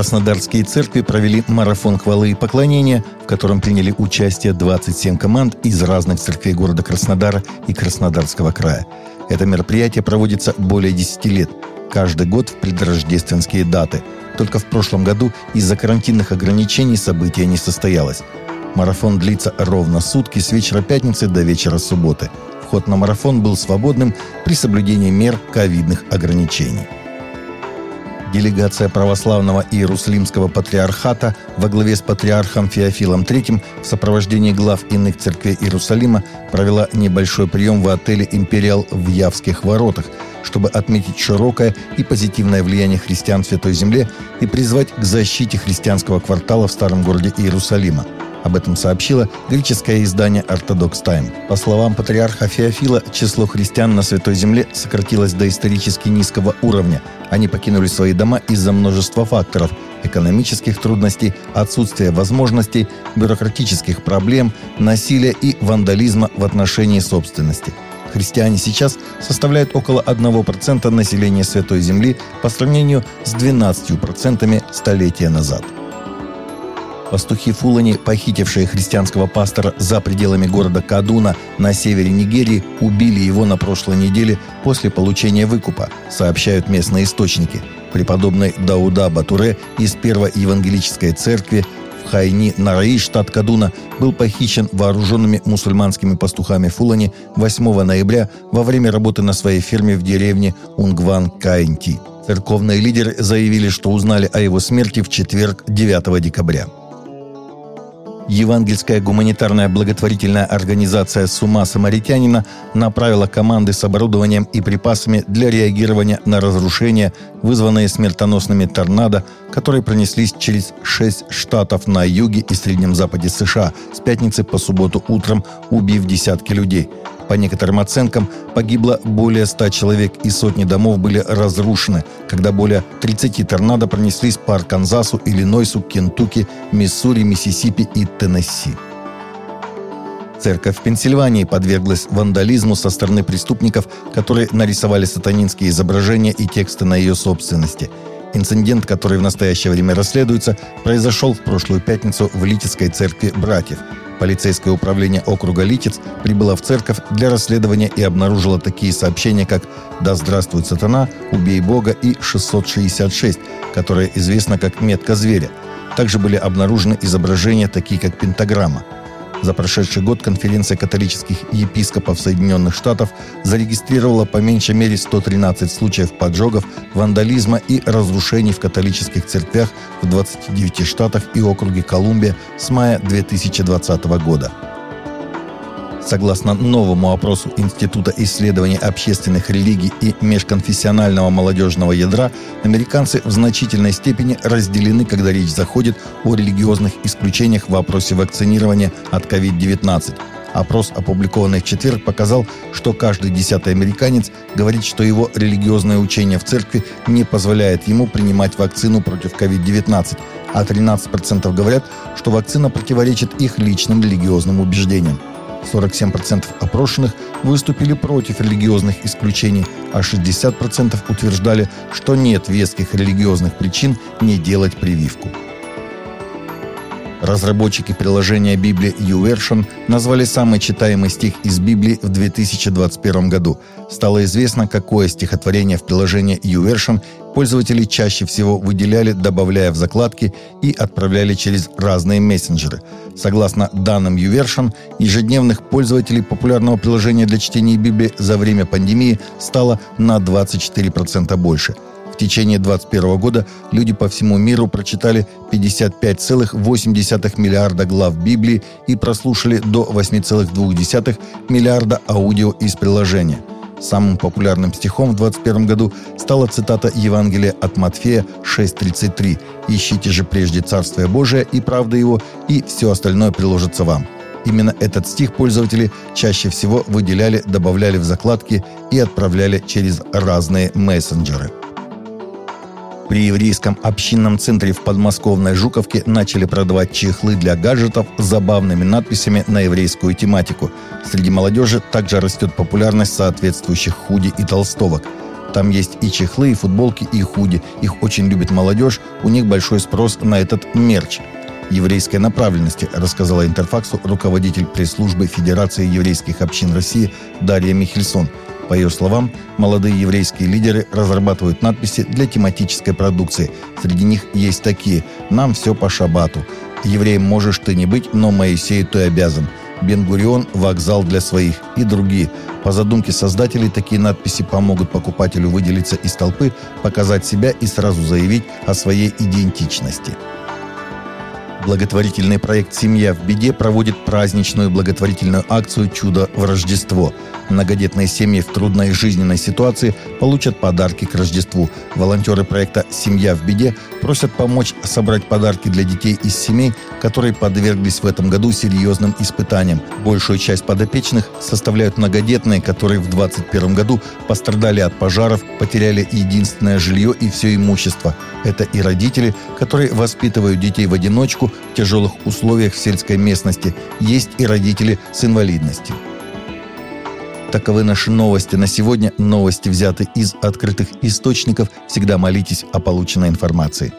Краснодарские церкви провели марафон хвалы и поклонения, в котором приняли участие 27 команд из разных церквей города Краснодара и Краснодарского края. Это мероприятие проводится более 10 лет, каждый год в предрождественские даты. Только в прошлом году из-за карантинных ограничений событие не состоялось. Марафон длится ровно сутки с вечера пятницы до вечера субботы. Вход на марафон был свободным при соблюдении мер ковидных ограничений. Делегация православного Иерусалимского патриархата во главе с патриархом Феофилом III в сопровождении глав иных церквей Иерусалима провела небольшой прием в отеле «Империал» в Явских воротах, чтобы отметить широкое и позитивное влияние христиан в Святой Земле и призвать к защите христианского квартала в старом городе Иерусалима – об этом сообщило греческое издание «Ортодокс Тайм». По словам патриарха Феофила, число христиан на Святой Земле сократилось до исторически низкого уровня. Они покинули свои дома из-за множества факторов – экономических трудностей, отсутствия возможностей, бюрократических проблем, насилия и вандализма в отношении собственности. Христиане сейчас составляют около 1% населения Святой Земли по сравнению с 12% столетия назад – Пастухи Фулани, похитившие христианского пастора за пределами города Кадуна на севере Нигерии, убили его на прошлой неделе после получения выкупа, сообщают местные источники. Преподобный Дауда Батуре из Первой Евангелической Церкви в Хайни, Нараи, штат Кадуна, был похищен вооруженными мусульманскими пастухами Фулани 8 ноября во время работы на своей ферме в деревне Унгван Каинти. Церковные лидеры заявили, что узнали о его смерти в четверг 9 декабря. Евангельская гуманитарная благотворительная организация «Сума Самаритянина» направила команды с оборудованием и припасами для реагирования на разрушения, вызванные смертоносными торнадо, которые пронеслись через шесть штатов на юге и среднем западе США с пятницы по субботу утром, убив десятки людей – по некоторым оценкам, погибло более 100 человек и сотни домов были разрушены, когда более 30 торнадо пронеслись по Арканзасу, Иллинойсу, Кентукки, Миссури, Миссисипи и Теннесси. Церковь в Пенсильвании подверглась вандализму со стороны преступников, которые нарисовали сатанинские изображения и тексты на ее собственности. Инцидент, который в настоящее время расследуется, произошел в прошлую пятницу в Литицкой церкви братьев – Полицейское управление округа Литец прибыло в церковь для расследования и обнаружило такие сообщения, как «Да здравствует сатана», «Убей Бога» и «666», которые известны как «Метка зверя». Также были обнаружены изображения, такие как пентаграмма – за прошедший год конференция католических епископов Соединенных Штатов зарегистрировала по меньшей мере 113 случаев поджогов, вандализма и разрушений в католических церквях в 29 штатах и округе Колумбия с мая 2020 года. Согласно новому опросу Института исследований общественных религий и межконфессионального молодежного ядра, американцы в значительной степени разделены, когда речь заходит о религиозных исключениях в вопросе вакцинирования от COVID-19. Опрос, опубликованный в четверг, показал, что каждый десятый американец говорит, что его религиозное учение в церкви не позволяет ему принимать вакцину против COVID-19, а 13% говорят, что вакцина противоречит их личным религиозным убеждениям. 47% опрошенных выступили против религиозных исключений, а 60% утверждали, что нет веских религиозных причин не делать прививку. Разработчики приложения Библии YouVersion назвали самый читаемый стих из Библии в 2021 году. Стало известно, какое стихотворение в приложении YouVersion пользователи чаще всего выделяли, добавляя в закладки и отправляли через разные мессенджеры. Согласно данным YouVersion, ежедневных пользователей популярного приложения для чтения Библии за время пандемии стало на 24% больше – течение 2021 года люди по всему миру прочитали 55,8 миллиарда глав Библии и прослушали до 8,2 миллиарда аудио из приложения. Самым популярным стихом в 2021 году стала цитата Евангелия от Матфея 6.33 «Ищите же прежде Царствие Божие и правда Его, и все остальное приложится вам». Именно этот стих пользователи чаще всего выделяли, добавляли в закладки и отправляли через разные мессенджеры – при еврейском общинном центре в подмосковной Жуковке начали продавать чехлы для гаджетов с забавными надписями на еврейскую тематику. Среди молодежи также растет популярность соответствующих худи и толстовок. Там есть и чехлы, и футболки, и худи. Их очень любит молодежь, у них большой спрос на этот мерч еврейской направленности, рассказала Интерфаксу руководитель пресс-службы Федерации еврейских общин России Дарья Михельсон. По ее словам, молодые еврейские лидеры разрабатывают надписи для тематической продукции. Среди них есть такие «Нам все по шабату», «Евреем можешь ты не быть, но Моисею ты обязан», Бенгурион – вокзал для своих и другие. По задумке создателей такие надписи помогут покупателю выделиться из толпы, показать себя и сразу заявить о своей идентичности. Благотворительный проект «Семья в беде» проводит праздничную благотворительную акцию «Чудо в Рождество». Многодетные семьи в трудной жизненной ситуации получат подарки к Рождеству. Волонтеры проекта «Семья в беде» просят помочь собрать подарки для детей из семей, которые подверглись в этом году серьезным испытаниям. Большую часть подопечных составляют многодетные, которые в 2021 году пострадали от пожаров, потеряли единственное жилье и все имущество. Это и родители, которые воспитывают детей в одиночку, в тяжелых условиях в сельской местности. Есть и родители с инвалидностью. Таковы наши новости на сегодня. Новости взяты из открытых источников. Всегда молитесь о полученной информации.